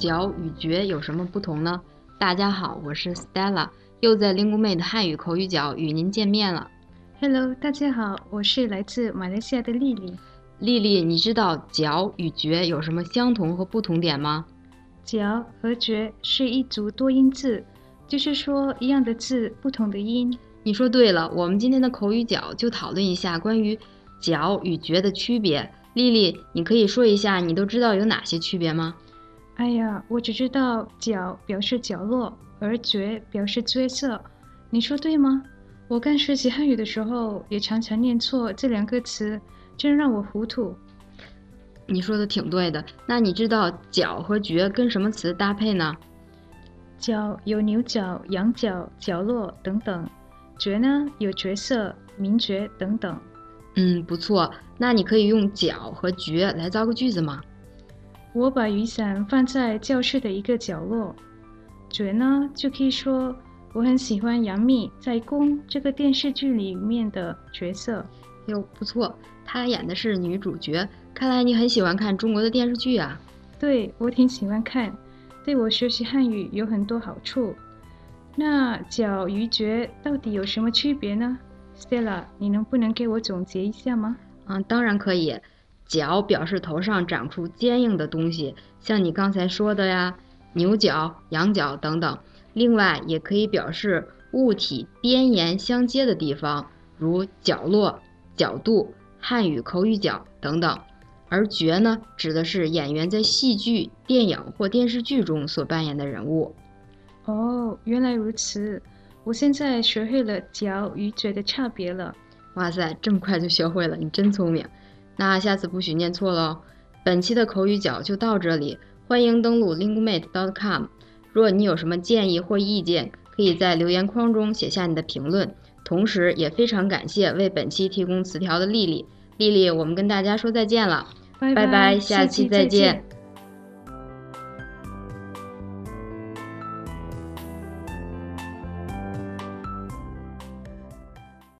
角与角有什么不同呢？大家好，我是 Stella，又在 LinguMate 汉语口语角与您见面了。Hello，大家好，我是来自马来西亚的丽丽。丽丽，你知道角与角有什么相同和不同点吗？角和角是一组多音字，就是说一样的字，不同的音。你说对了，我们今天的口语角就讨论一下关于角与角的区别。丽丽，你可以说一下你都知道有哪些区别吗？哎呀，我只知道角表示角落，而角表示角色。你说对吗？我刚学习汉语的时候也常常念错这两个词，真让我糊涂。你说的挺对的。那你知道角和角跟什么词搭配呢？角有牛角、羊角、角落等等，角呢有角色、名角等等。嗯，不错。那你可以用角和角来造个句子吗？我把雨伞放在教室的一个角落。角呢，就可以说我很喜欢杨幂在《宫》这个电视剧里面的角色。哟，不错，她演的是女主角。看来你很喜欢看中国的电视剧啊。对，我挺喜欢看，对我学习汉语有很多好处。那角与角到底有什么区别呢？Stella，你能不能给我总结一下吗？嗯，当然可以。角表示头上长出坚硬的东西，像你刚才说的呀，牛角、羊角等等。另外，也可以表示物体边沿相接的地方，如角落、角度、汉语口语角等等。而角呢，指的是演员在戏剧、电影或电视剧中所扮演的人物。哦，原来如此，我现在学会了角与角的差别了。哇塞，这么快就学会了，你真聪明。那下次不许念错喽。本期的口语角就到这里，欢迎登录 linguemate.com。若你有什么建议或意见，可以在留言框中写下你的评论。同时，也非常感谢为本期提供词条的丽丽。丽丽，我们跟大家说再见了，拜拜拜，下期再见。